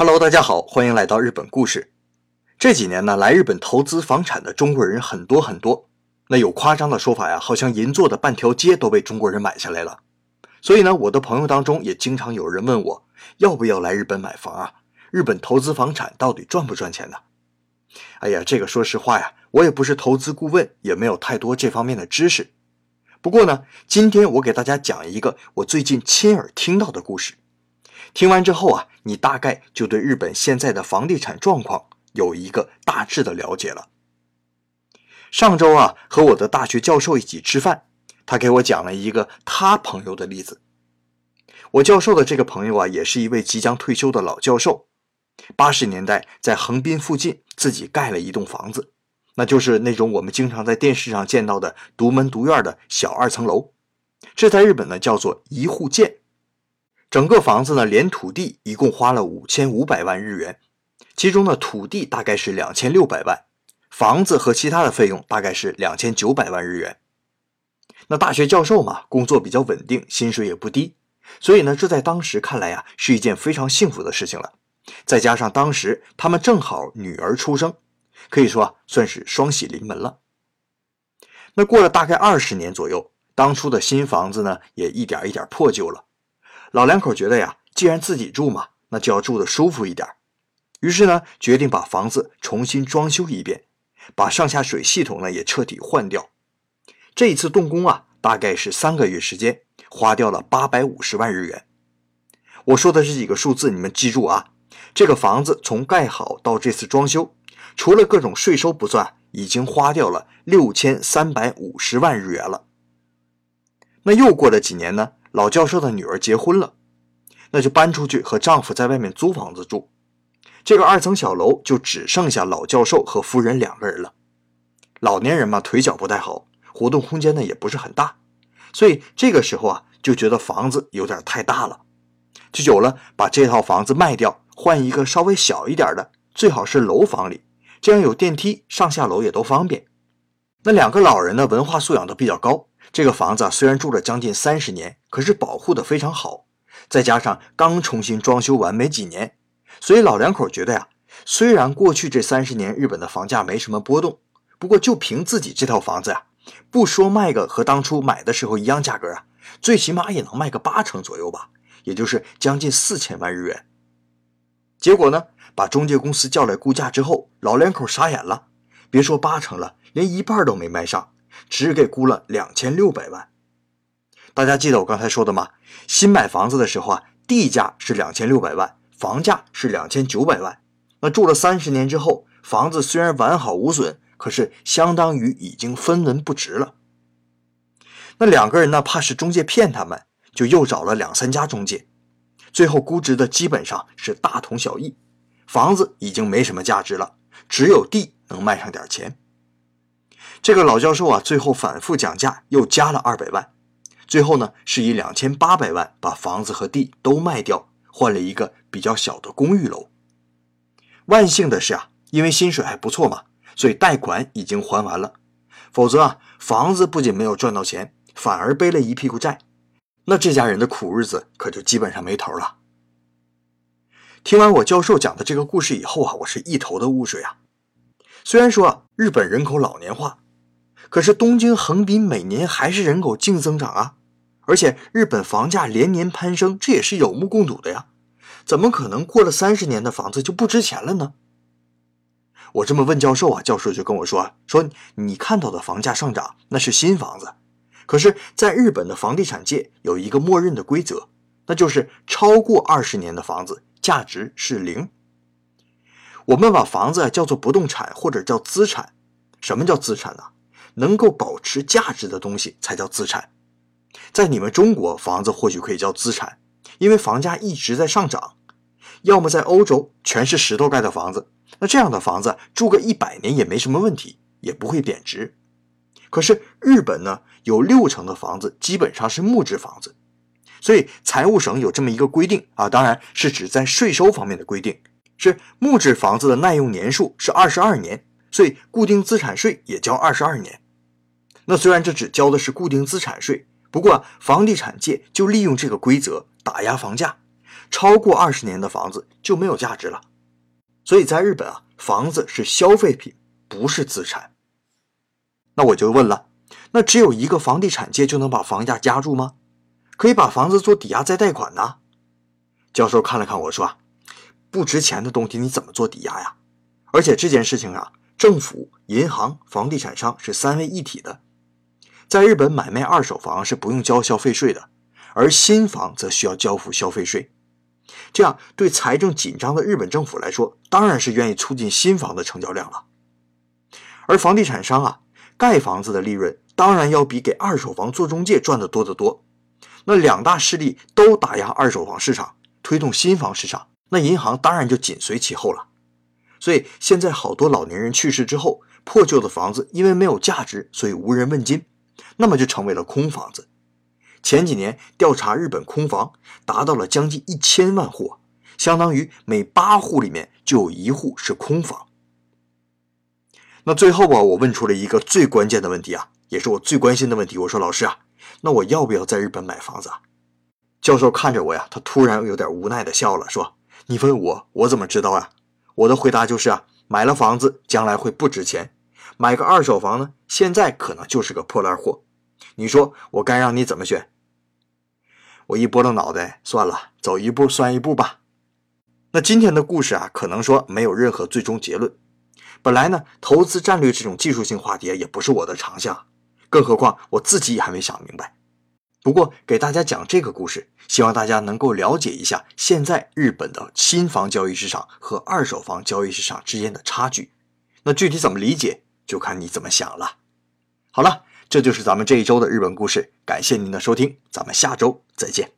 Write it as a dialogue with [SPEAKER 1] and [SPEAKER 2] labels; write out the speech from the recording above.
[SPEAKER 1] Hello，大家好，欢迎来到日本故事。这几年呢，来日本投资房产的中国人很多很多。那有夸张的说法呀，好像银座的半条街都被中国人买下来了。所以呢，我的朋友当中也经常有人问我，要不要来日本买房啊？日本投资房产到底赚不赚钱呢？哎呀，这个说实话呀，我也不是投资顾问，也没有太多这方面的知识。不过呢，今天我给大家讲一个我最近亲耳听到的故事。听完之后啊，你大概就对日本现在的房地产状况有一个大致的了解了。上周啊，和我的大学教授一起吃饭，他给我讲了一个他朋友的例子。我教授的这个朋友啊，也是一位即将退休的老教授。八十年代在横滨附近自己盖了一栋房子，那就是那种我们经常在电视上见到的独门独院的小二层楼。这在日本呢叫做一户建。整个房子呢连土地一共花了五千五百万日元，其中呢土地大概是两千六百万，房子和其他的费用大概是两千九百万日元。那大学教授嘛，工作比较稳定，薪水也不低，所以呢这在当时看来呀是一件非常幸福的事情了。再加上当时他们正好女儿出生，可以说算是双喜临门了。那过了大概二十年左右，当初的新房子呢也一点一点破旧了。老两口觉得呀，既然自己住嘛，那就要住的舒服一点。于是呢，决定把房子重新装修一遍，把上下水系统呢也彻底换掉。这一次动工啊，大概是三个月时间，花掉了八百五十万日元。我说的这几个数字，你们记住啊。这个房子从盖好到这次装修，除了各种税收不算，已经花掉了六千三百五十万日元了。那又过了几年呢？老教授的女儿结婚了，那就搬出去和丈夫在外面租房子住。这个二层小楼就只剩下老教授和夫人两个人了。老年人嘛，腿脚不太好，活动空间呢也不是很大，所以这个时候啊，就觉得房子有点太大了，就有了把这套房子卖掉。换一个稍微小一点的，最好是楼房里，这样有电梯上下楼也都方便。那两个老人呢，文化素养都比较高。这个房子虽然住了将近三十年，可是保护的非常好。再加上刚重新装修完没几年，所以老两口觉得呀，虽然过去这三十年日本的房价没什么波动，不过就凭自己这套房子呀，不说卖个和当初买的时候一样价格啊，最起码也能卖个八成左右吧，也就是将近四千万日元。结果呢，把中介公司叫来估价之后，老两口傻眼了。别说八成了，连一半都没卖上，只给估了两千六百万。大家记得我刚才说的吗？新买房子的时候啊，地价是两千六百万，房价是两千九百万。那住了三十年之后，房子虽然完好无损，可是相当于已经分文不值了。那两个人呢，怕是中介骗他们，就又找了两三家中介。最后估值的基本上是大同小异，房子已经没什么价值了，只有地能卖上点钱。这个老教授啊，最后反复讲价，又加了二百万，最后呢是以两千八百万把房子和地都卖掉，换了一个比较小的公寓楼。万幸的是啊，因为薪水还不错嘛，所以贷款已经还完了，否则啊，房子不仅没有赚到钱，反而背了一屁股债。那这家人的苦日子可就基本上没头了。听完我教授讲的这个故事以后啊，我是一头的雾水啊。虽然说日本人口老年化，可是东京、横滨每年还是人口净增长啊，而且日本房价连年攀升，这也是有目共睹的呀。怎么可能过了三十年的房子就不值钱了呢？我这么问教授啊，教授就跟我说：“说你看到的房价上涨，那是新房子。”可是，在日本的房地产界有一个默认的规则，那就是超过二十年的房子价值是零。我们把房子叫做不动产或者叫资产。什么叫资产呢？能够保持价值的东西才叫资产。在你们中国，房子或许可以叫资产，因为房价一直在上涨。要么在欧洲，全是石头盖的房子，那这样的房子住个一百年也没什么问题，也不会贬值。可是日本呢，有六成的房子基本上是木质房子，所以财务省有这么一个规定啊，当然是指在税收方面的规定，是木质房子的耐用年数是二十二年，所以固定资产税也交二十二年。那虽然这只交的是固定资产税，不过房地产界就利用这个规则打压房价，超过二十年的房子就没有价值了。所以在日本啊，房子是消费品，不是资产。那我就问了，那只有一个房地产界就能把房价压住吗？可以把房子做抵押再贷款呢？教授看了看我说啊，不值钱的东西你怎么做抵押呀？而且这件事情啊，政府、银行、房地产商是三位一体的。在日本买卖二手房是不用交消费税的，而新房则需要交付消费税。这样对财政紧张的日本政府来说，当然是愿意促进新房的成交量了。而房地产商啊，盖房子的利润当然要比给二手房做中介赚的多得多。那两大势力都打压二手房市场，推动新房市场，那银行当然就紧随其后了。所以现在好多老年人去世之后，破旧的房子因为没有价值，所以无人问津。那么就成为了空房子。前几年调查日本空房达到了将近一千万户，相当于每八户里面就有一户是空房。那最后啊，我问出了一个最关键的问题啊，也是我最关心的问题。我说老师啊，那我要不要在日本买房子啊？教授看着我呀，他突然有点无奈的笑了，说：“你问我，我怎么知道啊？”我的回答就是啊，买了房子将来会不值钱，买个二手房呢，现在可能就是个破烂货。你说我该让你怎么选？我一拨了脑袋，算了，走一步算一步吧。那今天的故事啊，可能说没有任何最终结论。本来呢，投资战略这种技术性话题也不是我的长项，更何况我自己也还没想明白。不过给大家讲这个故事，希望大家能够了解一下现在日本的新房交易市场和二手房交易市场之间的差距。那具体怎么理解，就看你怎么想了。好了。这就是咱们这一周的日本故事，感谢您的收听，咱们下周再见。